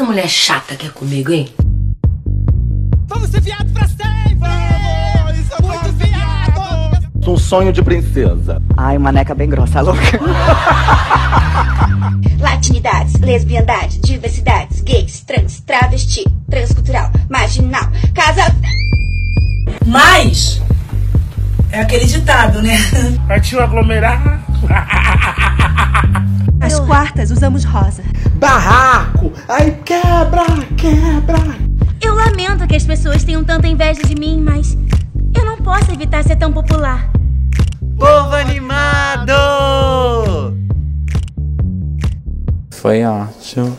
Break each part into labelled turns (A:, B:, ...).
A: essa mulher chata quer comigo, hein?
B: Vamos ser viado pra sempre! Vamos! Isso é muito viado!
C: Um sonho de princesa.
D: Ai, uma neca bem grossa, louca.
E: Latinidades, lesbiandade, diversidades, gays, trans, travesti, transcultural, marginal, casa.
F: Mas é aquele ditado, né?
B: Partiu aglomerar.
G: As quartas usamos rosa.
C: Barraco! Aí quebra, quebra!
H: Eu lamento que as pessoas tenham tanta inveja de mim, mas eu não posso evitar ser tão popular.
I: Povo animado!
J: Foi ótimo.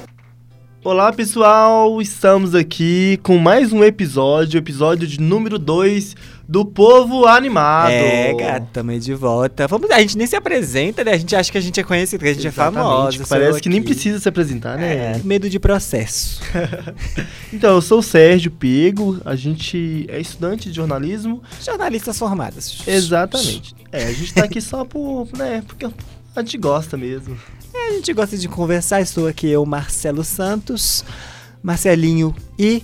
K: Olá pessoal, estamos aqui com mais um episódio, episódio de número 2 do Povo Animado.
I: É, gato, tamo aí de volta. Vamos, a gente nem se apresenta, né? A gente acha que a gente é conhecido, que a gente
K: Exatamente,
I: é famosa.
K: Parece que nem precisa se apresentar, né?
I: É, medo de processo.
K: então, eu sou o Sérgio Pego, a gente é estudante de jornalismo.
I: Jornalistas formadas.
K: Exatamente. É, a gente tá aqui só por, né, porque a gente gosta mesmo.
I: É, a gente gosta de conversar. Estou aqui eu, Marcelo Santos, Marcelinho e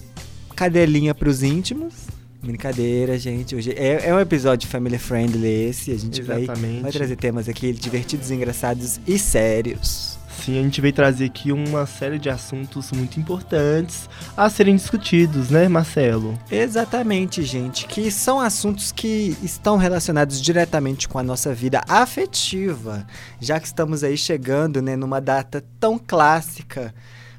I: Cadelinha pros íntimos. Brincadeira, gente. Hoje é, é um episódio family friendly esse. A gente vai, vai trazer temas aqui divertidos, engraçados e sérios.
K: Sim, a gente veio trazer aqui uma série de assuntos muito importantes a serem discutidos, né, Marcelo?
I: Exatamente, gente. Que são assuntos que estão relacionados diretamente com a nossa vida afetiva, já que estamos aí chegando, né, numa data tão clássica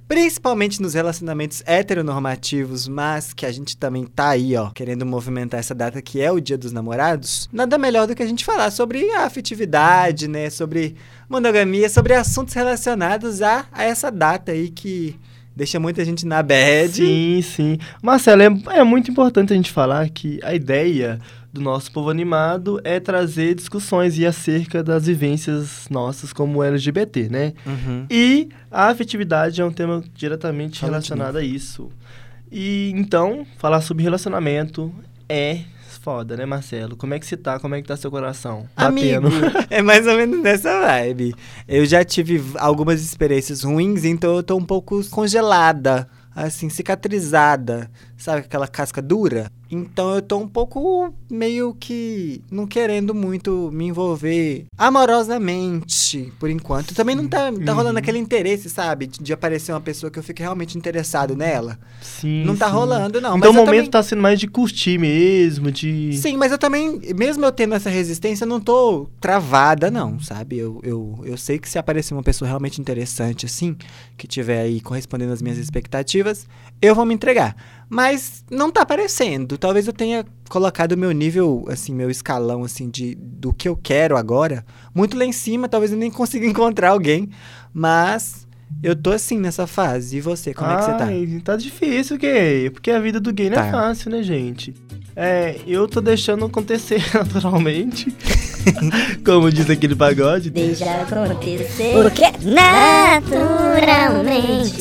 I: principalmente nos relacionamentos heteronormativos, mas que a gente também tá aí, ó, querendo movimentar essa data que é o Dia dos Namorados, nada melhor do que a gente falar sobre a afetividade, né, sobre monogamia, sobre assuntos relacionados a, a essa data aí que deixa muita gente na bad.
K: Sim, sim. Marcelo, é, é muito importante a gente falar que a ideia do nosso povo animado é trazer discussões e acerca das vivências nossas como LGBT, né?
I: Uhum.
K: E a afetividade é um tema diretamente Fala relacionado a isso. E então, falar sobre relacionamento é foda, né, Marcelo? Como é que você tá? Como é que tá seu coração?
I: Amigo, é mais ou menos nessa vibe. Eu já tive algumas experiências ruins, então eu tô um pouco congelada, assim, cicatrizada. Sabe aquela casca dura? Então eu tô um pouco meio que não querendo muito me envolver amorosamente, por enquanto. Também não tá, tá rolando uhum. aquele interesse, sabe? De, de, aparecer uma pessoa que eu fique realmente interessado nela.
K: Sim.
I: Não tá
K: sim.
I: rolando, não.
K: Então o momento
I: também...
K: tá sendo mais de curtir mesmo, de.
I: Sim, mas eu também, mesmo eu tendo essa resistência, eu não tô travada, não, sabe? Eu, eu, eu sei que se aparecer uma pessoa realmente interessante, assim, que tiver aí correspondendo às minhas expectativas, eu vou me entregar. Mas não tá aparecendo. Talvez eu tenha colocado o meu nível, assim, meu escalão, assim, de do que eu quero agora, muito lá em cima. Talvez eu nem consiga encontrar alguém. Mas eu tô assim nessa fase. E você, como
K: Ai,
I: é que você
K: tá? Tá difícil, gay. Porque a vida do gay não
I: tá.
K: é fácil, né, gente? É, eu tô deixando acontecer naturalmente. Como diz aquele pagode.
H: Deixa acontecer. Porque naturalmente.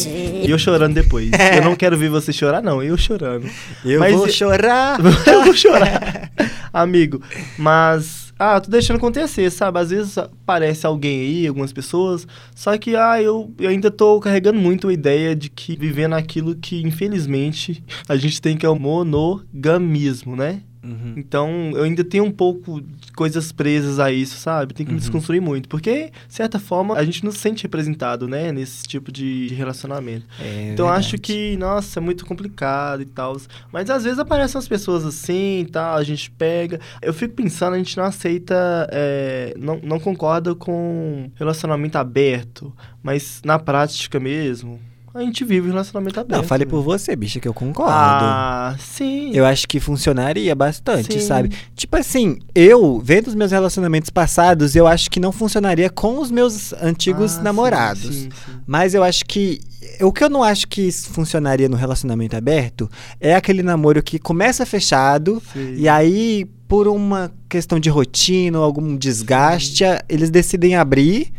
K: E eu chorando depois. eu não quero ver você chorar, não. Eu chorando.
I: Eu
K: Mas
I: vou chorar.
K: eu vou chorar. Amigo, mas. Ah, tô deixando acontecer, sabe? Às vezes aparece alguém aí, algumas pessoas, só que, ah, eu, eu ainda tô carregando muito a ideia de que vivendo aquilo que, infelizmente, a gente tem que é o monogamismo, né?
I: Uhum.
K: Então, eu ainda tenho um pouco de coisas presas a isso, sabe? Tem que
I: Uhum.
K: me desconstruir muito. Porque, de certa forma, a gente não se sente representado, né? Nesse tipo de relacionamento.
I: É
K: então,
I: verdade.
K: acho que, nossa, é muito complicado e tal. Mas, às vezes, aparecem umas pessoas assim e tal, a gente pega. Eu fico pensando, a gente não aceita, é, não, não concorda com relacionamento aberto. Mas, na prática mesmo, a gente vive um relacionamento aberto.
I: Não, fale
K: né?
I: por você, bicha, que eu concordo.
K: Ah, sim.
I: Eu acho que funcionaria bastante,
K: Sim.
I: sabe? Tipo assim, eu, vendo os meus relacionamentos passados, eu acho que não funcionaria com os meus antigos
K: Ah,
I: namorados.
K: sim, sim.
I: Mas eu acho que. O que eu não acho que funcionaria no relacionamento aberto é aquele namoro que começa fechado e aí, por uma questão de rotina ou algum desgaste, eles decidem abrir.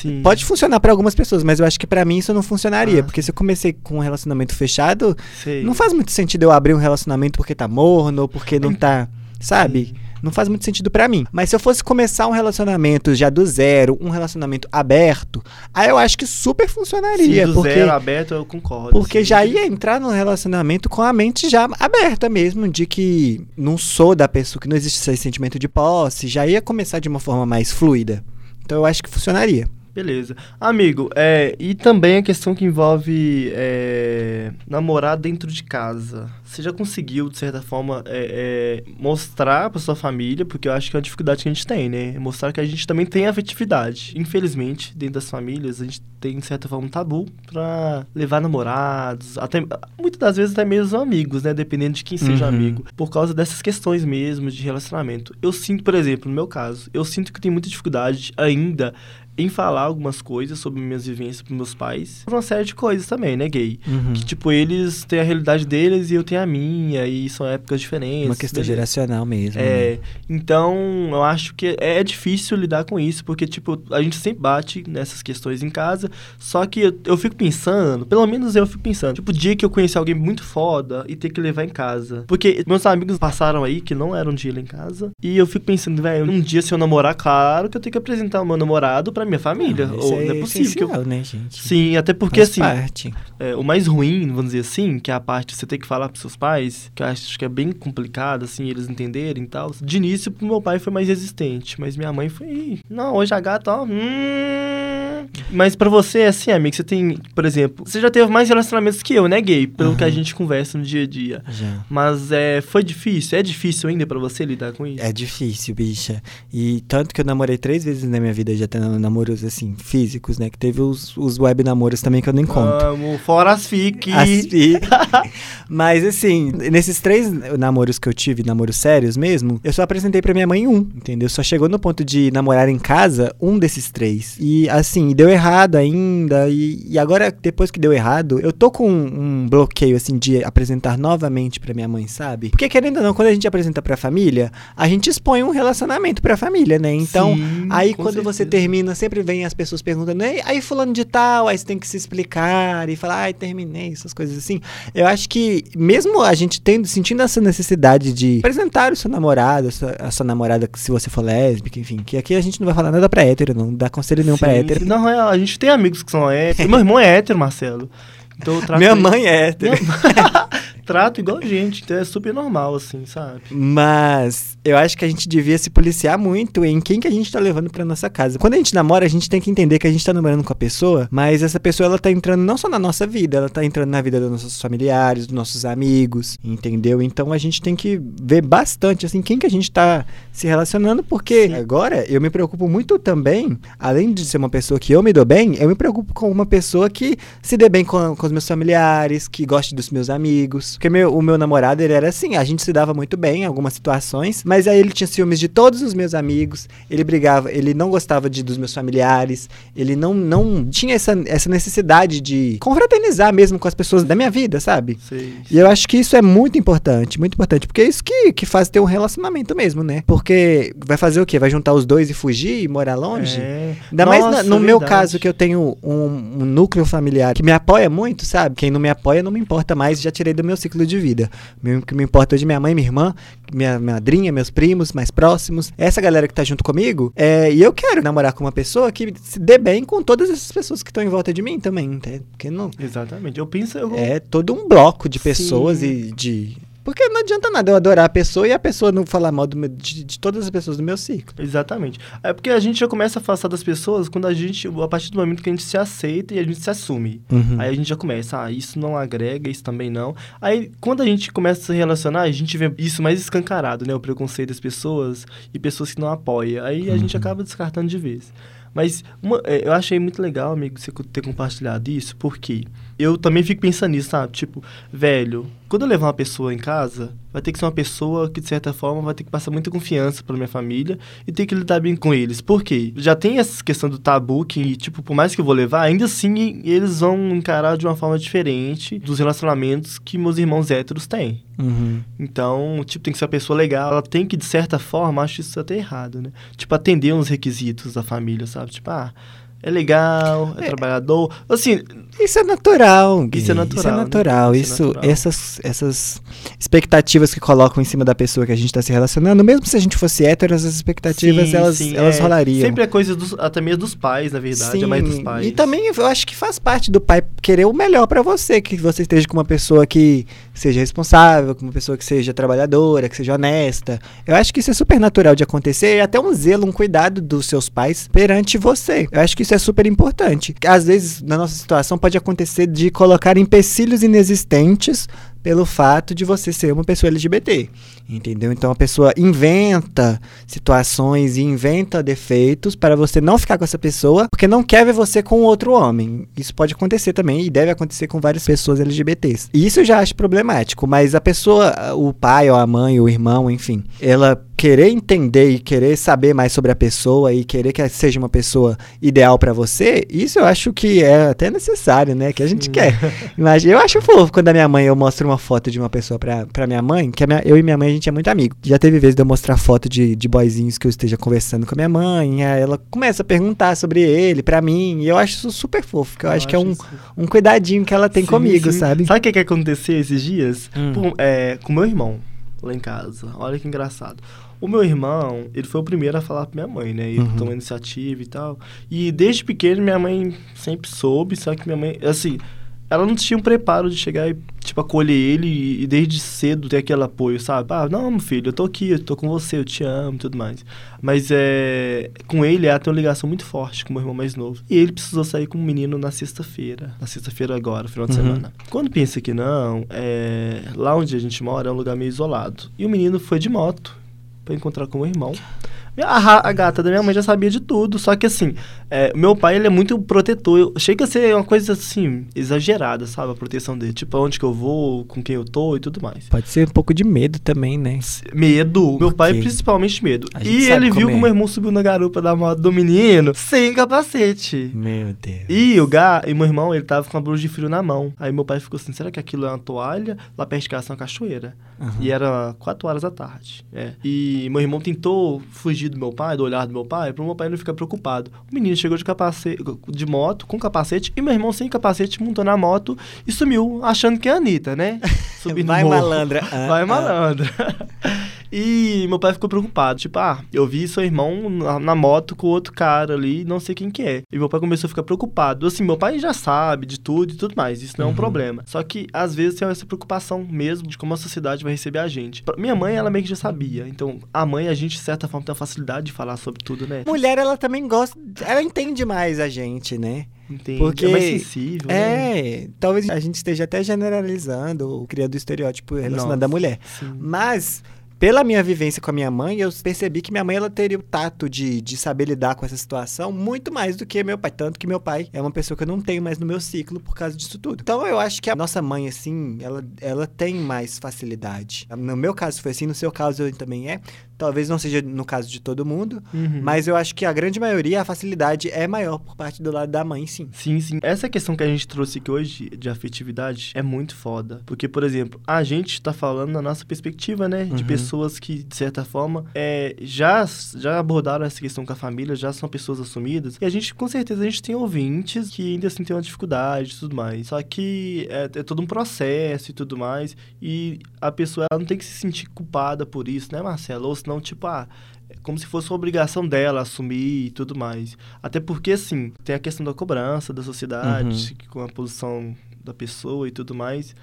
K: Sim.
I: Pode funcionar pra algumas pessoas, mas eu acho que pra mim isso não funcionaria.
K: Ah.
I: Porque se eu comecei com um relacionamento fechado,
K: Sei.
I: não faz muito sentido eu abrir um relacionamento porque tá morno ou porque não tá. Sabe? Não faz muito sentido pra mim. Mas se eu fosse começar um relacionamento já do zero, um relacionamento aberto, aí eu acho que super funcionaria.
K: Sim, do
I: porque
K: zero aberto, eu concordo.
I: porque
K: assim.
I: já ia entrar num relacionamento com a mente já aberta mesmo, de que não sou da pessoa, que não existe esse sentimento de posse, já ia começar de uma forma mais fluida. Então eu acho que funcionaria.
K: Beleza. Amigo, é, e também a questão que envolve é, namorar dentro de casa. Você já conseguiu, de certa forma, é, é, mostrar pra sua família, porque eu acho que é uma dificuldade que a gente tem, né? Mostrar que a gente também tem afetividade. Infelizmente, dentro das famílias, a gente tem, de certa forma, um tabu pra levar namorados, até muitas das vezes até mesmo amigos, né? Dependendo de quem seja
I: Uhum.
K: amigo. Por causa dessas questões mesmo de relacionamento. Eu sinto, por exemplo, no meu caso, eu sinto que tenho muita dificuldade ainda em falar algumas coisas sobre minhas vivências pros meus pais. Uma série de coisas também, né, gay?
I: Uhum.
K: Que, tipo, eles têm a realidade deles e eu tenho a minha, e são épocas diferentes.
I: Uma questão
K: beleza.
I: geracional mesmo.
K: É,
I: né?
K: então eu acho que é difícil lidar com isso, porque, tipo, a gente sempre bate nessas questões em casa, só que eu, eu fico pensando, pelo menos eu fico pensando, tipo, o dia que eu conheci alguém muito foda e ter que levar em casa. Porque meus amigos passaram aí que não eram de ir lá em casa, e eu fico pensando, velho, um dia se eu namorar, claro que eu tenho que apresentar o meu namorado pra minha família.
I: Isso
K: ou não é possível que eu.
I: né, gente?
K: Sim, até porque
I: Faz
K: assim,
I: parte.
K: é, o mais ruim, vamos dizer assim, que é a parte de você ter que falar pros seus pais, que eu acho que é bem complicado, assim, eles entenderem e tal. De início, pro meu pai foi mais resistente, mas minha mãe foi, "Ih, não, hoje a gata, ó, hum. Mas pra você, assim, amigo, você tem, por exemplo, você já teve mais relacionamentos que eu, né, gay? Pelo que a gente conversa no dia a dia.
I: Já.
K: Mas é, foi difícil? É difícil ainda pra você lidar com isso?
I: É difícil, bicha. E tanto que eu namorei três vezes na minha vida, já tendo namoros, assim, físicos, né? Que teve os, os web namoros também que eu nem conto.
K: Amo, fora as fique.
I: As fi- Mas assim, nesses três namoros que eu tive, namoros sérios mesmo, eu só apresentei pra minha mãe um, entendeu? Só chegou no ponto de namorar em casa um desses três. E assim, deu errado ainda. E, e agora, depois que deu errado, eu tô com um, um bloqueio, assim, de apresentar novamente pra minha mãe, sabe? Porque querendo ou não, quando a gente apresenta pra família, a gente expõe um relacionamento pra família, né? Então,
K: Sim,
I: aí quando você
K: certeza.
I: termina, sempre vem as pessoas perguntando, "Ei, aí fulano de tal, aí você tem que se explicar e falar, ai, terminei, essas coisas assim. Eu acho que mesmo a gente tendo, sentindo essa necessidade de apresentar o seu namorado, a sua, a sua namorada, se você for lésbica, enfim, que aqui a gente não vai falar nada pra hétero, não dá conselho nenhum pra
K: Sim,
I: hétero.
K: Não, é, a gente tem amigos que são héteros. Meu irmão é hétero, Marcelo. Então
I: Minha
K: ele-
I: mãe é hétero.
K: trato igual gente, então é super normal, assim, sabe?
I: Mas eu acho que a gente devia se policiar muito em quem que a gente tá levando pra nossa casa. Quando a gente namora, a gente tem que entender que a gente tá namorando com a pessoa, mas essa pessoa ela tá entrando não só na nossa vida, ela tá entrando na vida dos nossos familiares, dos nossos amigos, entendeu? Então a gente tem que ver bastante assim quem que a gente tá se relacionando, porque agora eu me preocupo muito também, além de ser uma pessoa que eu me dou bem, eu me preocupo com uma pessoa que se dê bem com, com os meus familiares, que goste dos meus amigos. Porque meu, o meu namorado, ele era assim, a gente se dava muito bem em algumas situações, mas aí ele tinha ciúmes de todos os meus amigos, ele brigava, ele não gostava de, dos meus familiares, ele não, não tinha essa, essa necessidade de confraternizar mesmo com as pessoas da minha vida, sabe?
K: Sei.
I: E eu acho que isso é muito importante, muito importante, porque é isso que, que faz ter um relacionamento mesmo, né? Porque vai fazer o quê? Vai juntar os dois e fugir e morar longe?
K: É.
I: Ainda mais
K: Nossa,
I: na- no meu caso, que eu tenho um, um núcleo familiar que me apoia muito, sabe? Quem não me apoia não me importa mais, já tirei do meu ciclo de vida. O que me importa hoje é minha mãe, minha irmã, minha madrinha, meus primos mais próximos. Essa galera que tá junto comigo. É, e eu quero namorar com uma pessoa que se dê bem com todas essas pessoas que estão em volta de mim também? Porque não.
K: Exatamente. Eu penso. Eu...
I: É todo um bloco de pessoas
K: Sim.
I: e de. Porque não adianta nada eu adorar a pessoa e a pessoa não falar mal meu- de, de todas as pessoas do meu ciclo.
K: Exatamente. É porque a gente já começa a afastar das pessoas quando a gente, a partir do momento que a gente se aceita e a gente se assume.
I: Uhum.
K: Aí a gente já começa, ah, isso não agrega, isso também não. Aí quando a gente começa a se relacionar, a gente vê isso mais escancarado, né? O preconceito das pessoas e pessoas que não apoiam. Aí a gente acaba descartando de vez. Mas uma- é, eu achei muito legal, amigo, você ter compartilhado isso, porque eu também fico pensando nisso, sabe? Tipo, velho, quando eu levar uma pessoa em casa, vai ter que ser uma pessoa que, de certa forma, vai ter que passar muita confiança pra minha família e ter que lidar bem com eles. Por quê? Já tem essa questão do tabu que, tipo, por mais que eu vou levar, ainda assim eles vão encarar de uma forma diferente dos relacionamentos que meus irmãos héteros têm.
I: Uhum.
K: Então, tipo, tem que ser uma pessoa legal. Ela tem que, de certa forma, acho isso até errado, né? Tipo, atender uns requisitos da família, sabe? Tipo, ah, é legal, é, trabalhador. Assim,
I: Isso é natural. gay.
K: Isso é natural,
I: Isso é
K: né?
I: natural.
K: Isso é
I: Isso,
K: natural.
I: Essas, essas expectativas que colocam em cima da pessoa que a gente está se relacionando, mesmo se a gente fosse hétero, essas expectativas
K: sim,
I: elas,
K: sim,
I: elas
K: é,
I: rolariam.
K: Sempre é coisa dos, até mesmo dos pais, na verdade. É mais dos pais.
I: E também eu acho que faz parte do pai querer o melhor pra você, que você esteja com uma pessoa que seja responsável, com uma pessoa que seja trabalhadora, que seja honesta. Eu acho que isso é super natural de acontecer e até um zelo, um cuidado dos seus pais perante você. Eu acho que isso é super importante. Às vezes, na nossa situação, pode acontecer de colocar empecilhos inexistentes pelo fato de você ser uma pessoa LGBT. Entendeu? Então a pessoa inventa situações e inventa defeitos para você não ficar com essa pessoa, porque não quer ver você com outro homem. Isso pode acontecer também e deve acontecer com várias pessoas LGBTs. E isso eu já acho problemático, mas a pessoa, o pai ou a mãe ou o irmão, enfim, ela querer entender e querer saber mais sobre a pessoa e querer que ela seja uma pessoa ideal pra você, isso eu acho que é até necessário, né? Que a gente quer. Imagina, eu acho fofo quando a minha mãe eu mostro uma foto de uma pessoa pra, pra minha mãe, que minha- eu e minha mãe a gente é muito amigo. Já teve vezes de eu mostrar foto de, de boyzinhos que eu esteja conversando com a minha mãe, aí ela começa a perguntar sobre ele pra mim, e eu acho isso super fofo, que eu, acho que é um,
K: isso-
I: um cuidadinho que ela tem
K: Sim,
I: comigo,
K: sim.
I: sabe?
K: Sabe o que, que aconteceu esses dias?
I: Hum.
K: Pô, é, com meu irmão, lá em casa. Olha que engraçado. O meu irmão, ele foi o primeiro a falar pra minha mãe, né? Ele
I: Uhum.
K: tomou iniciativa e tal. E desde pequeno, minha mãe sempre soube, só que minha mãe, assim, ela não tinha um preparo de chegar e, tipo, acolher ele e, e desde cedo ter aquele apoio, sabe? Ah, não, meu filho, eu tô aqui, eu tô com você, eu te amo e tudo mais. Mas é. Com ele, ela tem uma ligação muito forte com o meu irmão mais novo. E ele precisou sair com um menino na sexta-feira. Na sexta-feira agora, final de
I: Uhum.
K: semana. Quando pensa que não, é, lá onde a gente mora é um lugar meio isolado. E o menino foi de moto pra encontrar com o meu irmão. A, a gata da minha mãe já sabia de tudo, só que assim, é, meu pai ele é muito protetor. Eu- Chega a ser uma coisa assim, exagerada, sabe? A proteção dele. Tipo, aonde que eu vou, com quem eu tô e tudo mais.
I: Pode ser um pouco de medo também, né?
K: Medo. Meu pai, principalmente medo.
I: A
K: E ele viu
I: como
K: que
I: é.
K: o meu irmão subiu na garupa da moto do menino sem capacete.
I: Meu Deus.
K: E o Gá, e meu irmão, ele tava com uma blusa de frio na mão. Aí meu pai ficou assim, será que aquilo é uma toalha? Lá perto de casa é uma cachoeira. E era 4 horas da tarde. É. E meu irmão tentou fugir do meu pai, do olhar do meu pai, pro meu pai não ficar preocupado. O menino chegou de capacete, de moto, com capacete, e meu irmão sem capacete montou na moto e sumiu, achando que é a Anitta, né? Subindo
I: Vai
K: o
I: malandra. Ah,
K: Vai
I: ah.
K: malandra. E meu pai ficou preocupado. Tipo, ah, eu vi seu irmão na, na moto com outro cara ali, não sei quem que é. E meu pai começou a ficar preocupado. Assim, meu pai já sabe de tudo e tudo mais. Isso não é
I: Uhum.
K: um problema. Só que, às vezes, tem essa preocupação mesmo de como a sociedade vai receber a gente. Minha mãe, ela meio que já sabia. Então, a mãe, a gente, de certa forma, tem a facilidade de falar sobre tudo, né?
I: Mulher, ela também gosta. Ela entende mais a gente, né?
K: Entende?
I: Porque-
K: É mais sensível, né?
I: É, talvez a gente esteja até generalizando, criando o estereótipo relacionado
K: Nossa,
I: à mulher.
K: sim.
I: Mas, pela minha vivência com a minha mãe, eu percebi que minha mãe ela teria o tato de, de saber lidar com essa situação muito mais do que meu pai. Tanto que meu pai é uma pessoa que eu não tenho mais no meu ciclo por causa disso tudo. Então eu acho que a nossa mãe, assim, ela, ela tem mais facilidade. No meu caso foi assim, no seu caso também é. Talvez não seja no caso de todo mundo,
K: Uhum.
I: mas eu acho que a grande maioria, a facilidade é maior por parte do lado da mãe, sim.
K: Sim, sim. Essa questão que a gente trouxe aqui hoje de afetividade é muito foda. Porque, por exemplo, a gente tá falando na nossa perspectiva, né? De
I: Uhum.
K: pessoas que, de certa forma, é, já, já abordaram essa questão com a família, já são pessoas assumidas. E a gente, com certeza, a gente tem ouvintes que ainda assim tem uma dificuldade e tudo mais. Só que é, é todo um processo e tudo mais. E a pessoa ela não tem que se sentir culpada por isso, né, Marcelo? Ou senão, tipo, ah, é como se fosse uma obrigação dela assumir e tudo mais. Até porque, assim, tem a questão da cobrança da sociedade,
I: Uhum.
K: com a posição da pessoa e tudo mais.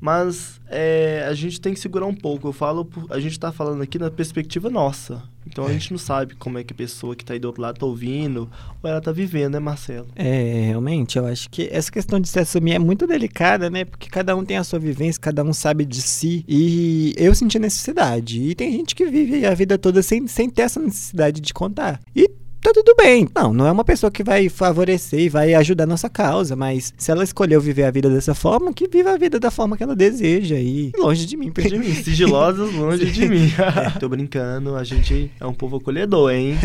K: Mas é, a gente tem que segurar um pouco. Eu falo, por- a gente tá falando aqui na perspectiva nossa. Então a gente não sabe como é que a pessoa que tá aí do outro lado tá ouvindo ou ela tá vivendo, né, Marcelo?
I: É, realmente, eu acho que essa questão de se assumir é muito delicada, né? Porque cada um tem a sua vivência, cada um sabe de si. E eu senti necessidade. E tem gente que vive a vida toda sem, sem ter essa necessidade de contar. E tá tudo bem. Não, não é uma pessoa que vai favorecer e vai ajudar a nossa causa, mas se ela escolheu viver a vida dessa forma, que viva a vida da forma que ela deseja. E longe de mim,
K: De mim, sigilosas longe de mim. Tô brincando, a gente é um povo acolhedor, hein?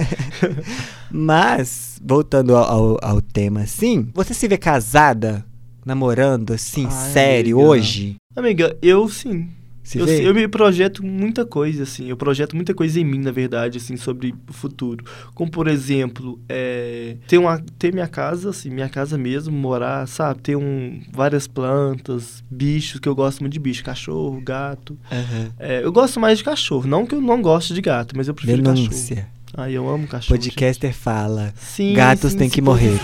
I: Mas, voltando ao, ao, ao tema, assim, você se vê casada, namorando, assim,
K: Ai,
I: sério,
K: amiga.
I: hoje?
K: Amiga, eu sim.
I: Se
K: Eu, eu me projeto muita coisa, assim. Eu projeto muita coisa em mim, na verdade, assim, sobre o futuro. Como, por exemplo, é, ter, uma, ter minha casa, assim, minha casa mesmo, morar, sabe? Ter um, várias plantas, bichos, que eu gosto muito de bicho. Cachorro, gato.
I: Aham.
K: É, eu gosto mais de cachorro. Não que eu não goste de gato, mas eu prefiro cachorro.
I: Denúncia.
K: Ai, eu amo cachorro.
I: Podcaster fala.
K: gente. Sim,
I: Gatos
K: sim,
I: têm
K: sim,
I: que morrer.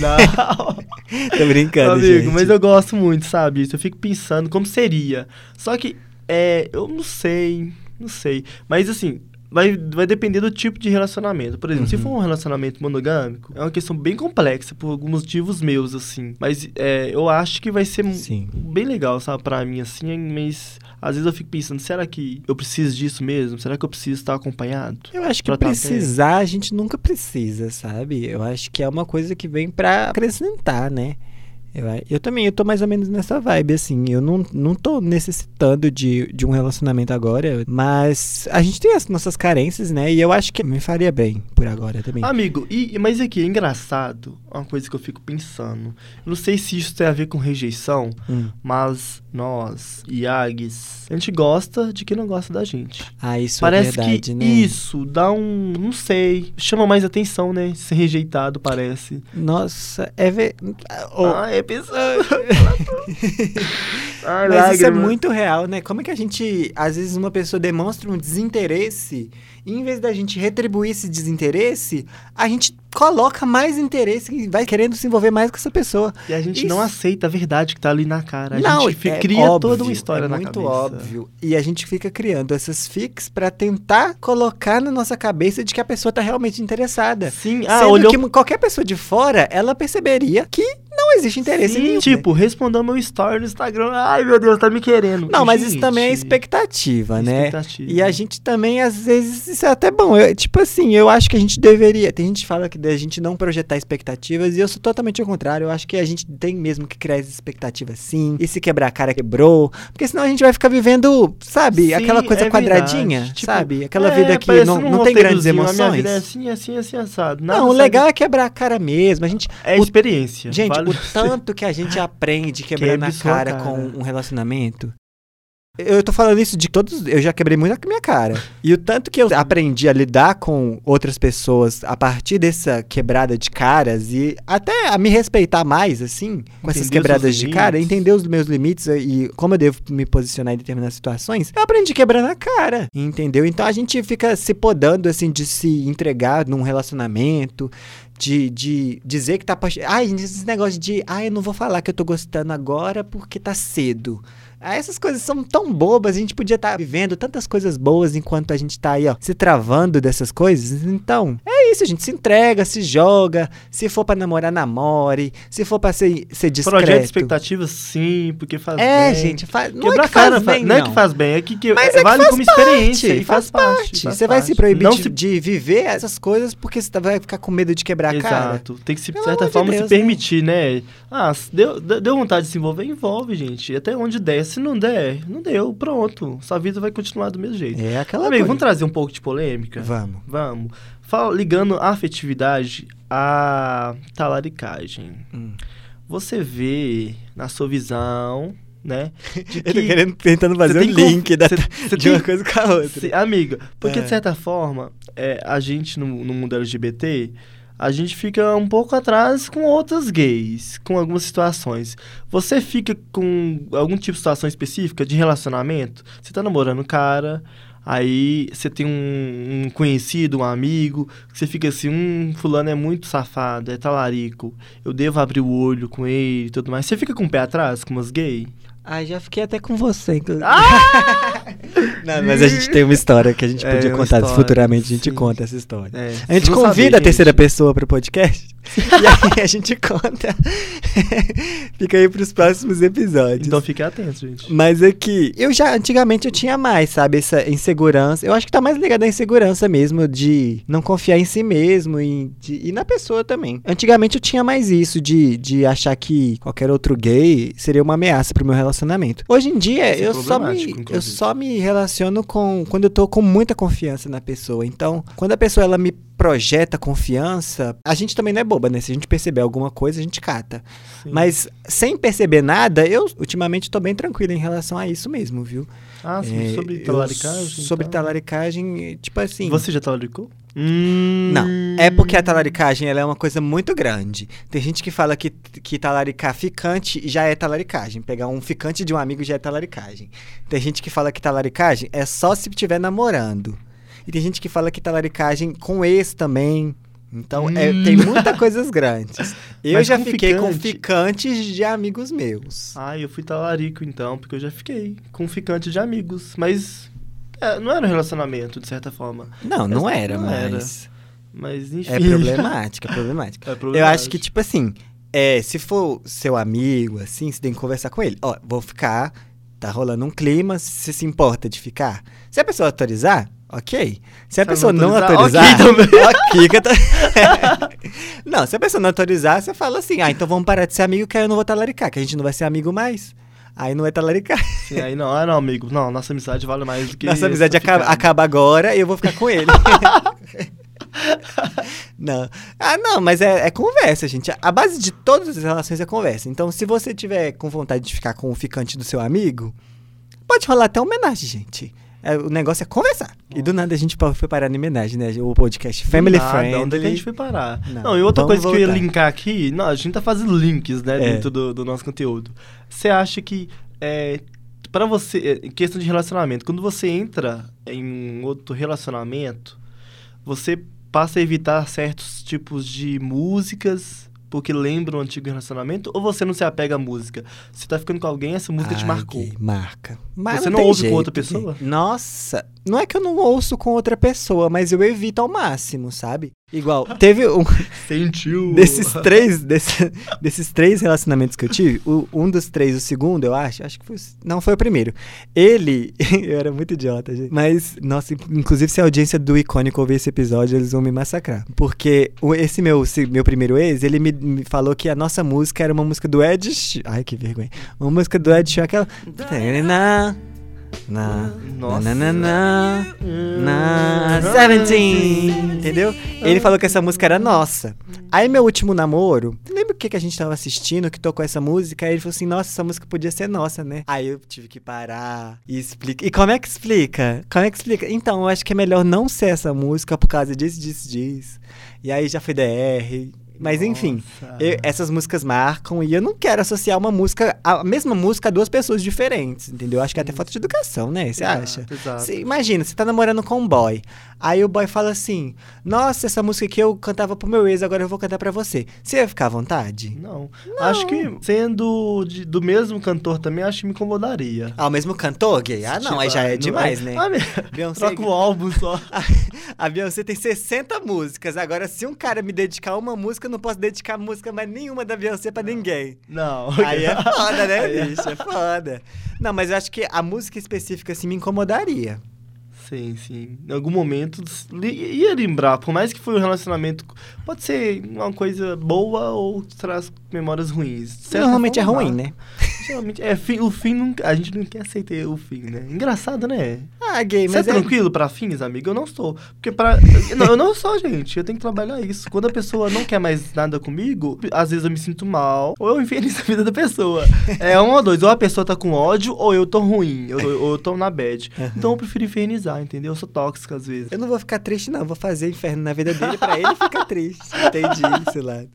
K: Não.
I: Tô brincando,
K: amigo,
I: gente.
K: mas eu gosto muito, sabe? Isso eu fico pensando como seria. Só que, é, eu não sei, não sei. Mas assim, vai, vai depender do tipo de relacionamento. Por exemplo, se
I: Uhum.
K: for um relacionamento monogâmico, é uma questão bem complexa, por alguns motivos meus, assim. Mas é, eu acho que vai ser
I: Sim.
K: bem legal, sabe, pra mim, assim, mas às vezes eu fico pensando, será que eu preciso disso mesmo? Será que eu preciso estar acompanhado?
I: Eu acho que precisar, a gente nunca precisa, sabe? Eu acho que é uma coisa que vem pra acrescentar, né? Eu, eu também, eu tô mais ou menos nessa vibe, assim. Eu não, não tô necessitando de, de um relacionamento agora, mas a gente tem as nossas carências, né? E eu acho que me faria bem por agora também.
K: Amigo, e, mas aqui, é engraçado, uma coisa que eu fico pensando. Eu não sei se isso tem a ver com rejeição,
I: Hum.
K: mas nós, Iagues, a gente gosta de quem não gosta da gente.
I: Ah, isso
K: Parece
I: é verdade,
K: que
I: né?
K: isso dá um. Não sei. Chama mais atenção, né? Ser rejeitado, parece.
I: Nossa, é ver... Oh,
K: Ah, é pensando. Ai,
I: Mas isso é muito real, né? Como é que a gente, às vezes, uma pessoa demonstra um desinteresse e em vez da gente retribuir esse desinteresse, a gente coloca mais interesse e vai querendo se envolver mais com essa pessoa.
K: E a gente
I: Isso-
K: não aceita a verdade que tá ali na cara. A
I: não,
K: gente
I: é
K: cria
I: óbvio,
K: toda uma história
I: é
K: na
I: muito
K: cabeça.
I: óbvio. E a gente fica criando essas fics pra tentar colocar na nossa cabeça de que a pessoa tá realmente interessada.
K: Sim, ah,
I: Sendo
K: olhou
I: que qualquer pessoa de fora, ela perceberia que não existe interesse
K: Sim,
I: nenhum.
K: Tipo, respondeu meu story no Instagram. Ai, meu Deus, tá me querendo.
I: Não, mas isso também é
K: Gente,
I: expectativa, né?
K: expectativa.
I: E a gente também, às vezes, isso é até bom. Eu- tipo assim, eu acho que a gente deveria. Tem gente que fala que a gente não projetar expectativas, e eu sou totalmente ao contrário. Eu acho que a gente tem mesmo que criar essas expectativas sim. E se quebrar a cara, quebrou. Porque senão a gente vai ficar vivendo, sabe,
K: Sim,
I: aquela coisa
K: é
I: quadradinha.
K: Tipo,
I: sabe? Aquela
K: é,
I: vida que não,
K: um
I: não tem grandes
K: roteirozinho, A minha
I: emoções.
K: vida é assim, assim, assim, assado. Nada
I: Não, o legal é quebrar a cara mesmo. A gente,
K: É experiência.
I: Gente,
K: vale
I: o. tanto que a gente aprende quebrando a
K: sua
I: cara,
K: cara.
I: com um relacionamento. Eu tô falando isso de todos. Eu já quebrei muito a minha cara. E o tanto que eu aprendi a lidar com outras pessoas a partir dessa quebrada de caras e até a me respeitar mais, assim, com essas
K: Entender os
I: quebradas de cara, entender os meus limites e como eu devo me posicionar em determinadas situações, eu aprendi quebrando a cara, entendeu? Então a gente fica se podando, assim, de se entregar num relacionamento, de, de dizer que tá apaixonado. Ai, esse negócio de, ai, eu não vou falar que eu tô gostando agora porque tá cedo. Ah, essas coisas são tão bobas, a gente podia estar vivendo tantas coisas boas enquanto a gente tá aí, ó, se travando dessas coisas. Então, é isso, a gente se entrega, se joga. Se for pra namorar, namore. Se for pra ser, ser discreto.
K: Projeto expectativas, sim, porque faz
I: É,
K: bem.
I: gente, faz, não
K: Quebrar
I: é que faz
K: cara,
I: bem,
K: não é que faz bem, é que, que
I: Mas é que
K: vale
I: faz
K: como
I: parte,
K: experiência e
I: faz, parte.
K: faz
I: você vai
K: parte.
I: se proibir
K: Não
I: de,
K: se
I: de viver essas coisas porque você tá- vai ficar com medo de quebrar a cara.
K: Exato. Tem que, se, de certa forma,
I: Deus,
K: se
I: né?
K: permitir, né? Ah, se deu, de- deu vontade de se envolver, envolve, gente. Até onde der. Se não der, não deu. Pronto. Sua vida vai continuar do mesmo jeito.
I: É aquela
K: Amigo,
I: coisa.
K: vamos trazer um pouco de polêmica?
I: Vamos.
K: Vamos. Fala, ligando a afetividade à talaricagem.
I: Hum.
K: Você vê, na sua visão, né?
I: Eu tô querendo, tentando fazer um link da,
K: você- você
I: de uma
K: tem-
I: coisa com a outra.
K: Sim, amiga, porque
I: É.
K: de certa forma, é, a gente no, no mundo LGBT, a gente fica um pouco atrás com outras gays, com algumas situações. Você fica com algum tipo de situação específica de relacionamento? Você tá namorando um cara, aí você tem um, um conhecido, um amigo, você fica assim, um fulano é muito safado, é talarico, eu devo abrir o olho com ele e tudo mais. Você fica com o pé atrás com umas gays?
I: Ai, já fiquei até com você, inclusive.
K: Ah!
I: Não, mas a gente tem uma história que a gente
K: É,
I: podia
K: uma
I: contar.
K: história,
I: futuramente a gente
K: sim.
I: conta essa história.
K: É,
I: A gente convida
K: sabem,
I: a terceira
K: gente.
I: pessoa pro podcast. e aí a gente conta. Fica aí pros próximos episódios.
K: Então fique atento, gente.
I: Mas é que eu já, antigamente eu tinha mais, sabe, essa insegurança. Eu acho que tá mais ligado à insegurança mesmo, de não confiar em si mesmo e, de- e na pessoa também. Antigamente eu tinha mais isso, de, de achar que qualquer outro gay seria uma ameaça pro meu relacionamento. Hoje em dia,
K: Isso é
I: eu só, me, eu só me relaciono com quando eu tô com muita confiança na pessoa. Então, quando a pessoa ela me projeta confiança, a gente também não é boba, né? Se a gente perceber alguma coisa, a gente cata.
K: Sim.
I: Mas sem perceber nada, eu ultimamente tô bem tranquilo em relação a isso mesmo, viu?
K: Ah,
I: É,
K: sobre talaricagem.
I: Sobre
K: então.
I: talaricagem, tipo assim.
K: Você já talaricou? Hum...
I: Não, é porque a talaricagem ela é uma coisa muito grande. Tem gente que fala que, que talaricar ficante já é talaricagem. Pegar um ficante de um amigo já é talaricagem. Tem gente que fala que talaricagem é só se estiver namorando. E tem gente que fala que talaricagem com ex também. Então, é-
K: Hum.
I: tem muitas coisas grandes. Eu
K: Mas
I: já
K: com
I: fiquei com
K: ficante?
I: ficantes de amigos meus.
K: Ah, eu fui talarico então, porque eu já fiquei com ficante de amigos. Mas é, não era um relacionamento, de certa forma.
I: Não, não
K: Essa-
I: era,
K: não era.
I: mas.
K: Mas enfim.
I: É problemática, é problemática.
K: É
I: Eu
K: problemático.
I: acho que, tipo assim, é, se for seu amigo, assim, você tem que conversar com ele. Ó, vou ficar, tá rolando um clima, você se importa de ficar? Se a pessoa autorizar, ok. Se a pessoa não
K: não
I: autorizar,
K: autorizar, ok também.
I: ok que eu tô... não, se a pessoa não autorizar, você fala assim, ah, então vamos parar de ser amigo que aí eu não vou talaricar, que a gente não vai ser amigo mais. Aí não é talaricar.
K: Sim, aí não, ah não, amigo. Não, nossa amizade vale mais do que.
I: Nossa amizade acaba, acaba agora e eu vou ficar com ele. não. Ah, não, mas é, é conversa, gente. A base de todas as relações é conversa. Então, se você tiver com vontade de ficar com o ficante do seu amigo, pode rolar até homenagem, gente. É, o negócio é conversar. E do nada a gente foi parar em homenagem, né? O podcast Family
K: Nada,
I: Friendly.
K: Onde é que a gente foi parar?
I: Não,
K: Não, e outra coisa que eu ia
I: voltar.
K: linkar aqui, não, a gente tá fazendo links, né,
I: É.
K: dentro do, do nosso conteúdo. Você acha que, é, para você, é, em questão de relacionamento, quando você entra em um outro relacionamento, você passa a evitar certos tipos de músicas porque lembra um antigo relacionamento, ou você não se apega à música? Você tá ficando com alguém, essa música te marcou.
I: marca. Mas
K: Você não
I: tem
K: ouve com
I: jeito,
K: outra
I: gay.
K: pessoa?
I: Nossa, não é que eu não ouço com outra pessoa, mas eu evito ao máximo, sabe? Igual, teve um
K: Sentiu.
I: desses três, desse- desses três relacionamentos que eu tive, o- um dos três, o segundo, eu acho, acho que foi, não foi o primeiro. Ele, eu era muito idiota, gente, mas nossa, in- inclusive se a audiência do icônico ouvir esse episódio, eles vão me massacrar, porque o- esse meu, se- meu primeiro ex, ele me, me falou que a nossa música era uma música do Ed, ai que vergonha, uma música do Ed Sheeran, aquela na
K: Nossa.
I: na na na na 17, entendeu? Ele falou que essa música era nossa. Aí meu último namoro, lembra o que, que a gente tava assistindo que tocou essa música? Aí ele falou assim, nossa, essa música podia ser nossa, né? Aí eu tive que parar e explicar. E como é que explica? Como é que explica? Então, eu acho que é melhor não ser essa música por causa disso, disso, disso. E aí já foi DR. Mas enfim, eu- essas músicas marcam e eu não quero associar uma música, a mesma música a duas pessoas diferentes, entendeu? Acho que é até falta de educação, né? Você
K: Exato,
I: acha?
K: exato.
I: Cê- imagina, você tá namorando com um boy. Aí o boy fala assim: Nossa, essa música que eu cantava pro meu ex, agora eu vou cantar pra você. Você ia ficar à vontade?
K: Não. Acho que sendo de- do mesmo cantor também, acho que me incomodaria.
I: Ah, o mesmo cantor, gay? Ah, não, aí já é
K: não
I: demais, né?
K: Ah, me-
I: Beyoncé-
K: Troca o álbum só.
I: A Beyoncé tem 60 músicas. Agora, se um cara me dedicar uma música, eu não posso dedicar música mais nenhuma da Beyoncé pra ninguém.
K: Não.
I: Aí é foda, né,
K: é-
I: bicho? É foda. Não, mas eu acho que a música específica, assim, me incomodaria.
K: Sim, sim. Em algum momento ia lembrar, por mais que foi um relacionamento. Pode ser uma coisa boa ou traz memórias ruins.
I: Normalmente é ruim, né?
K: Geralmente, é, o fim nunca. A gente não quer aceitar o fim, né? Engraçado, né?
I: Ah, gay,
K: Você é
I: mas é...
K: tranquilo pra fins, amigo? Eu não sou. Porque pra. não, eu não sou, gente. Eu tenho que trabalhar isso. Quando a pessoa não quer mais nada comigo, às vezes eu me sinto mal, ou eu infernizo a vida da pessoa. É um ou dois. Ou a pessoa tá com ódio, ou eu tô ruim. eu- Ou eu tô na bad. Então eu prefiro infernizar, entendeu? Eu sou tóxico às vezes.
I: Eu não vou ficar triste, não. Vou fazer inferno na vida dele pra ele ficar triste. Entendi esse lado.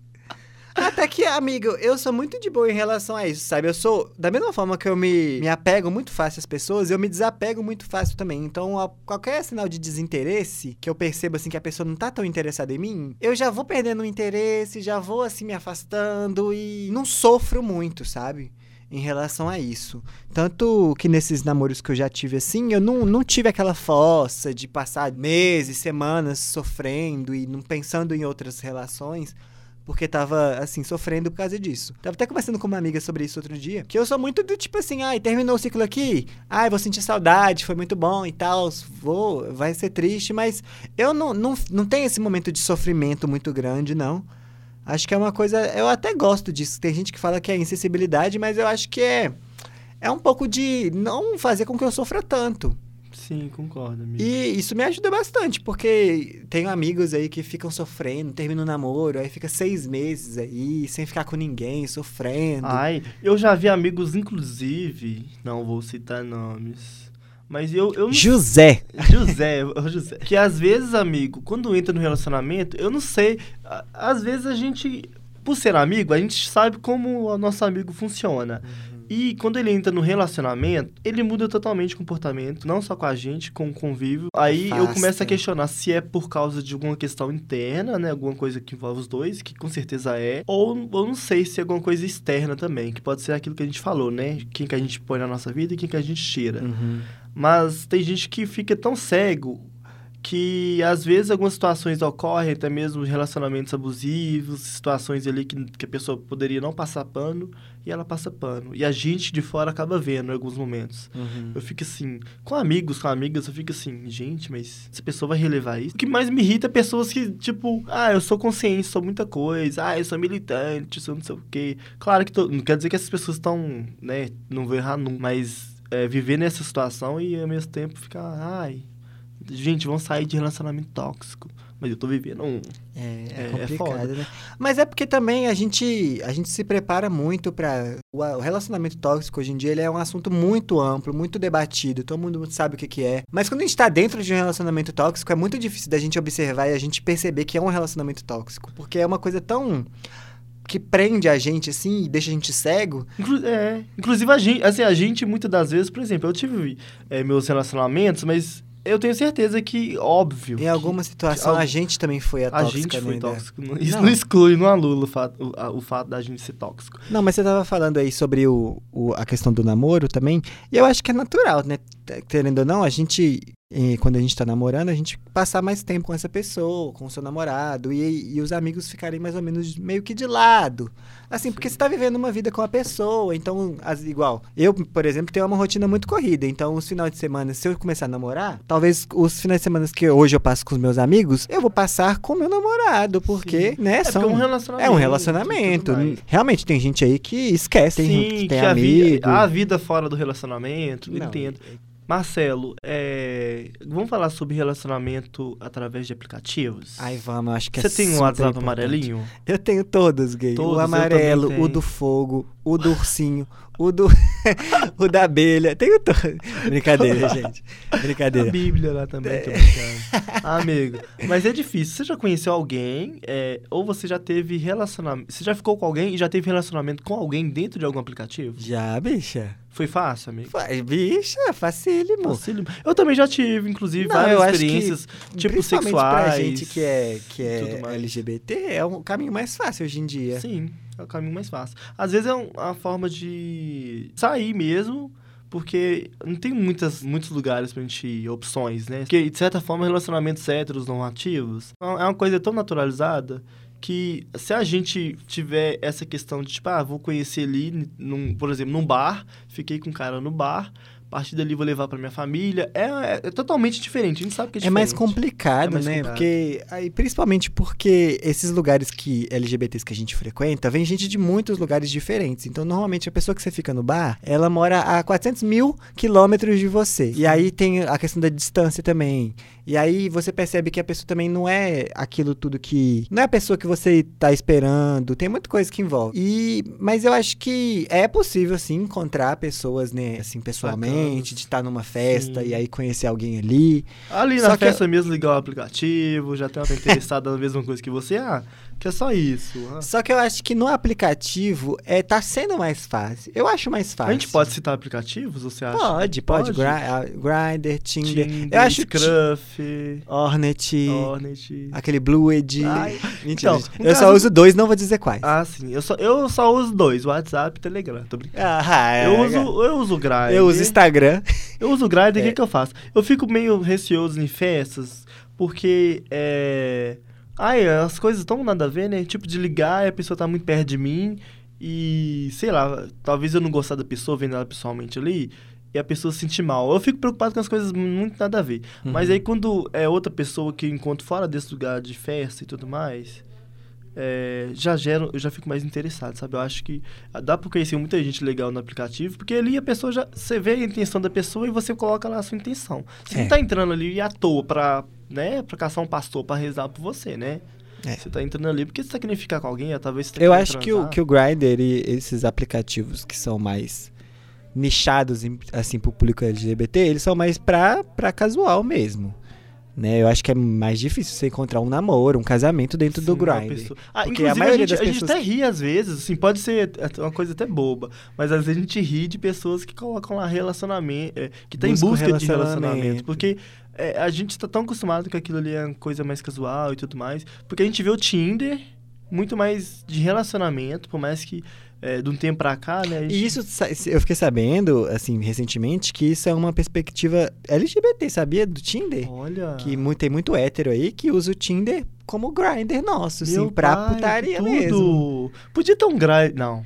I: Até que, amigo, eu sou muito de boa em relação a isso, sabe? Eu sou, da mesma forma que eu me, me apego muito fácil às pessoas, eu me desapego muito fácil também. Então, a- qualquer sinal de desinteresse, que eu percebo, assim, que a pessoa não tá tão interessada em mim, eu já vou perdendo o interesse, já vou, assim, me afastando e não sofro muito, sabe? Em relação a isso. Tanto que nesses namoros que eu já tive assim, eu não, não tive aquela força de passar meses, semanas sofrendo e não pensando em outras relações, porque tava, assim, sofrendo por causa disso. Tava até conversando com uma amiga sobre isso outro dia, que eu sou muito do tipo assim, ai, terminou o ciclo aqui, ai, vou sentir saudade, foi muito bom e tal, vou, vai ser triste, mas eu não, não, não tenho esse momento de sofrimento muito grande, não. Acho que é uma coisa. Eu até gosto disso. Tem gente que fala que é insensibilidade, mas eu acho que é. É um pouco de não fazer com que eu sofra tanto.
K: Sim, concordo, amigo.
I: E isso me ajuda bastante, porque tenho amigos aí que ficam sofrendo, terminam o namoro, aí fica seis meses aí, sem ficar com ninguém, sofrendo.
K: Ai, eu já vi amigos, inclusive, não vou citar nomes, mas eu... eu
I: José!
K: José, José. Que às vezes, amigo, quando entra no relacionamento, eu não sei, às vezes a gente, por ser amigo, a gente sabe como o nosso amigo funciona. E quando ele entra no relacionamento, ele muda totalmente o comportamento, não só com a gente, com o convívio. Aí eu começo a questionar se é por causa de alguma questão interna, né? Alguma coisa que envolve os dois, que com certeza é. Ou eu não sei se é alguma coisa externa também, que pode ser aquilo que a gente falou, né? Quem que a gente põe na nossa vida e quem que a gente tira.
I: Uhum.
K: Mas tem gente que fica tão cego que às vezes algumas situações ocorrem, até mesmo relacionamentos abusivos, situações ali que, que a pessoa poderia não passar pano e ela passa pano. E a gente de fora acaba vendo em alguns momentos.
I: Uhum.
K: Eu fico assim, com amigos, com amigas, eu fico assim, gente, mas essa pessoa vai relevar isso? O que mais me irrita é pessoas que, tipo, ah, eu sou consciente, sou muita coisa, ah, eu sou militante, sou não sei o quê. Claro que tô- não quer dizer que essas pessoas estão, né, não vou errar nunca, mas é, viver nessa situação e ao mesmo tempo ficar, ai, gente, vão sair de relacionamento tóxico. Mas eu tô vivendo um.
I: É, é
K: É- é
I: complicado,
K: foda.
I: né? Mas é porque também a gente, a gente se prepara muito para o, o relacionamento tóxico hoje em dia ele é um assunto muito amplo, muito debatido, todo mundo sabe o que, que é. Mas quando a gente tá dentro de um relacionamento tóxico, é muito difícil da gente observar e a gente perceber que é um relacionamento tóxico. Porque é uma coisa tão. que prende a gente assim e deixa a gente cego.
K: Inclu- é, inclusive a gente, assim, a gente muitas das vezes, por exemplo, eu tive é, meus relacionamentos, mas eu tenho certeza que, óbvio.
I: Em
K: que
I: alguma situação
K: al-
I: a gente também foi a
K: a
I: tóxica,
K: gente foi
I: né?
K: tóxico. Não- Isso
I: Não.
K: não, exclui, não anula o fato, o, a- o fato da gente ser tóxico.
I: Não, mas você tava falando aí sobre o, o- a questão do namoro também. E eu acho que é natural, né? Querendo ou não, a gente, eh, quando a gente tá namorando, a gente passar mais tempo com essa pessoa, com o seu namorado, e, e os amigos ficarem mais ou menos meio que de lado. Assim, porque você tá vivendo uma vida com a pessoa, então, as- igual, eu, por exemplo, tenho uma rotina muito corrida, então os finais de semana, se eu começar a namorar, talvez os finais de semana que hoje eu passo com os meus amigos, eu vou passar com o meu namorado, porque, né,
K: É
I: são...
K: porque é um relacionamento.
I: É um
K: e
I: relacionamento. Realmente, tem gente aí que esquece, tem,
K: Sim,
I: tem
K: que a,
I: amigo.
K: vida, a vida fora do relacionamento,
I: Não,
K: entendo. Marcelo, é, vamos falar sobre relacionamento através de aplicativos?
I: Ai, vamos, acho que
K: Você
I: é
K: tem um WhatsApp
I: importante.
K: amarelinho?
I: Eu tenho todos, gay.
K: Todos,
I: o amarelo, o do fogo, o do ursinho, o do o da abelha. Tenho todos. Brincadeira, gente.
K: A
I: Brincadeira.
K: Bíblia lá também,
I: É.
K: tô brincando. Amigo, mas é difícil. Você já conheceu alguém, é, ou você já teve relacionamento... Você já ficou com alguém e já teve relacionamento com alguém dentro de algum aplicativo?
I: Já, bicha?
K: Foi fácil, amigo?
I: Vai, bicha, facílimo.
K: Facílimo. Eu também já tive, inclusive,
I: Não,
K: várias
I: acho que,
K: experiências, tipo,
I: Principalmente
K: sexuais.
I: pra gente que é, que é. LGBT, é o caminho mais fácil hoje em dia.
K: Sim, é o caminho mais fácil. Às vezes é um- uma forma de sair mesmo, porque não tem muitas, muitos lugares pra gente ir, opções, né? Porque, de certa forma, relacionamentos héteros normativos é uma coisa tão naturalizada que se a gente tiver essa questão de, tipo, ah, vou conhecer ali, num, por exemplo, num bar, fiquei com um cara no bar, a partir dali vou levar pra minha família, é, é- é totalmente diferente, a gente sabe que é
I: É mais
K: diferente.
I: complicado,
K: É mais
I: né?
K: complicado.
I: Porque, aí, principalmente porque esses lugares que LGBTs que a gente frequenta, vem gente de muitos lugares diferentes. Então, normalmente, a pessoa que você fica no bar, ela mora a 400 mil quilômetros de você. E aí tem a questão da distância também. E aí você percebe que a pessoa também não é aquilo tudo que. Não é a pessoa que você tá esperando. Tem muita coisa que envolve. E, mas eu acho que é possível, sim, encontrar pessoas, né, assim, pessoalmente, de estar numa festa
K: Sim.
I: e aí conhecer alguém ali.
K: Ali
I: Só
K: na
I: que-
K: festa mesmo, ligar o aplicativo, já tem uma interessada na mesma coisa que você, ah, que é só isso. ah.
I: Só que eu acho que no aplicativo é, tá sendo mais fácil. Eu acho mais
K: A
I: fácil.
K: gente pode citar aplicativos, você acha?
I: Pode, pode. Gri- ah, Grindr, Tinder.
K: Tinder,
I: eu acho
K: Scruff,
I: Hornet,
K: Hornet.
I: aquele Blued.
K: Ai,
I: Mentira,
K: então,
I: eu só
K: caso-
I: uso dois, não vou dizer quais.
K: Ah, sim. Eu só, eu só uso dois, WhatsApp e Telegram. Tô brincando.
I: Ah, é,
K: Eu
I: é.
K: uso, eu uso o Grindr.
I: Eu uso Instagram.
K: Eu uso o Grindr, o
I: É.
K: que, que eu faço? Eu fico meio receoso em festas, porque é. Ai, as coisas tão nada a ver, né? Tipo, de ligar e a pessoa tá muito perto de mim e, sei lá, talvez eu não gostar da pessoa vendo ela pessoalmente ali e a pessoa se sentir mal. Eu fico preocupado com as coisas muito nada a ver. Mas
I: Uhum.
K: aí quando é outra pessoa que eu encontro fora desse lugar de festa e tudo mais, é, já geram, eu já fico mais interessado, sabe? Eu acho que dá pra conhecer muita gente legal no aplicativo, porque ali a pessoa já. Você vê a intenção da pessoa e você coloca lá a sua intenção. Você
I: É.
K: não tá entrando ali à toa pra, né, pra caçar um pastor pra rezar por você, né?
I: É.
K: Você tá entrando ali porque você tá querendo ficar com alguém, ou talvez você tá
I: Eu acho que o, que o Grindr e esses aplicativos que são mais nichados, em- assim, pro público LGBT, eles são mais pra, pra casual mesmo. Né? Eu acho que é mais difícil você encontrar um namoro, um casamento dentro do
K: Sim, uma
I: Grindr.
K: pessoa- Ah,
I: Porque a maioria
K: gente,
I: das
K: a gente
I: pessoas
K: até ri às vezes, assim, pode ser uma coisa até boba, mas às vezes a gente ri de pessoas que colocam lá relacionamento, é, que tá em
I: Busca um
K: busca de
I: relacionamento.
K: relacionamento, porque é, a gente tá tão acostumado que aquilo ali é uma coisa mais casual e tudo mais, porque a gente vê o Tinder muito mais de relacionamento, por mais que é, de um tempo pra cá, né?
I: E isso, eu fiquei sabendo, assim, recentemente, que isso é uma perspectiva LGBT, sabia? Do Tinder.
K: Olha...
I: Que mu- tem muito hétero aí que usa o Tinder como Grindr nosso, assim, pra
K: pai,
I: putaria
K: tudo.
I: mesmo.
K: Podia ter um grade... Não.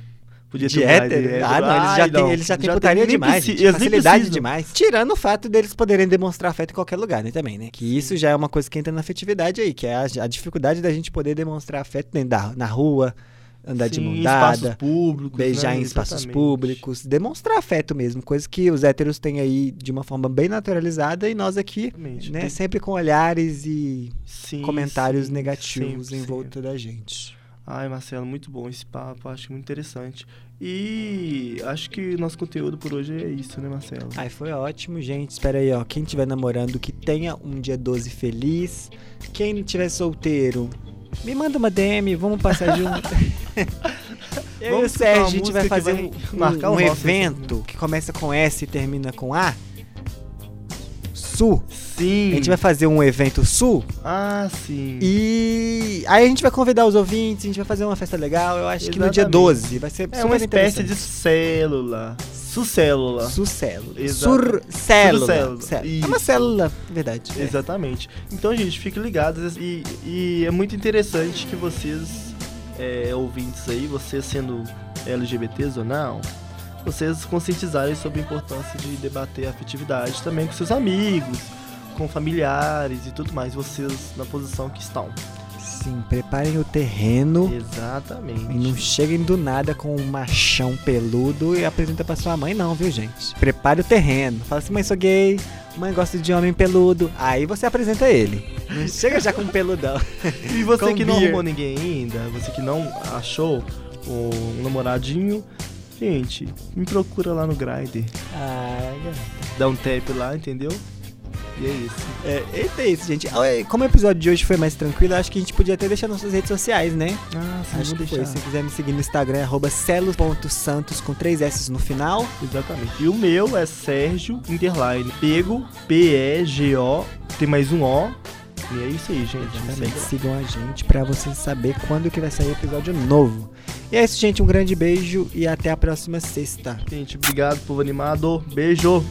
K: Podia
I: De
K: ter um
I: hétero?
K: grade
I: Ah, não, eles já
K: Ai,
I: têm,
K: não.
I: eles já têm
K: tem-
I: putaria
K: nem
I: demais, gente, facilidade demais. Tirando o fato deles poderem demonstrar afeto em qualquer lugar, né, também, né? Que isso já é uma coisa que entra na afetividade aí, que é a, a dificuldade da gente poder demonstrar afeto dentro da, na rua, andar de
K: Sim,
I: mão
K: em
I: dada,
K: públicos,
I: beijar
K: né?
I: em espaços
K: Exatamente.
I: públicos, demonstrar afeto mesmo, coisa que os héteros têm aí de uma forma bem naturalizada e nós aqui,
K: Exatamente.
I: né,
K: Tem-
I: sempre com olhares e
K: Sim,
I: comentários
K: sim,
I: negativos
K: sempre,
I: em
K: sempre.
I: volta da gente.
K: Ai, Marcelo, muito bom esse papo, acho muito interessante. E acho que nosso conteúdo por hoje é isso, né, Marcelo?
I: Ai, foi ótimo, gente. Espera aí, ó. Quem estiver namorando, que tenha um dia 12 feliz. Quem estiver solteiro, me manda uma DM, vamos passar junto. Eu e o
K: Vamos uma
I: a gente vai fazer
K: vai
I: um,
K: marcar
I: um
K: nosso
I: evento que começa com S e termina com A. Sul.
K: Sim.
I: A gente vai fazer um evento sul
K: Ah, sim.
I: e aí a gente vai convidar os ouvintes, a gente vai fazer uma festa legal. Eu acho que no dia
K: Exatamente.
I: 12 vai ser
K: É uma espécie de célula. Sucélula.
I: Sucélula.
K: Exato.
I: Surcélula.
K: Surcélula.
I: Cé- É uma célula, é verdade. É.
K: Exatamente. Então, gente, fiquem ligados e, e é muito interessante que vocês, é, ouvintes aí, vocês sendo LGBTs ou não, vocês conscientizarem sobre a importância de debater a afetividade também com seus amigos, com familiares e tudo mais, vocês na posição que estão.
I: Sim, preparem o terreno
K: Exatamente.
I: e não cheguem do nada com um machão peludo e apresenta pra sua mãe, não, viu, gente? Prepare o terreno. Fala assim, mãe, sou gay, mãe, gosto de homem peludo. Aí você apresenta ele. Não chega já com um peludão.
K: E você
I: Com
K: que não
I: beer.
K: arrumou ninguém ainda, você que não achou um namoradinho, gente, me procura lá no Grindr.
I: Ah,
K: Dá um tap lá, entendeu? E é isso.
I: é, é isso, gente. Ah, Como o episódio de hoje foi mais tranquilo, acho que a gente podia até deixar nossas redes sociais, né?
K: Ah, sim,
I: Acho que foi. Se quiser me seguir no Instagram, é arroba celos.santos com três S no final.
K: Exatamente. E o meu é Sérgio Underline Pego, P-E-G-O, tem mais um O. E é isso aí, gente. Me
I: Exatamente. Sigam a gente pra você saber quando que vai sair episódio novo. E é isso, gente. Um grande beijo e até a próxima sexta.
K: Gente, obrigado, povo animado. Beijo.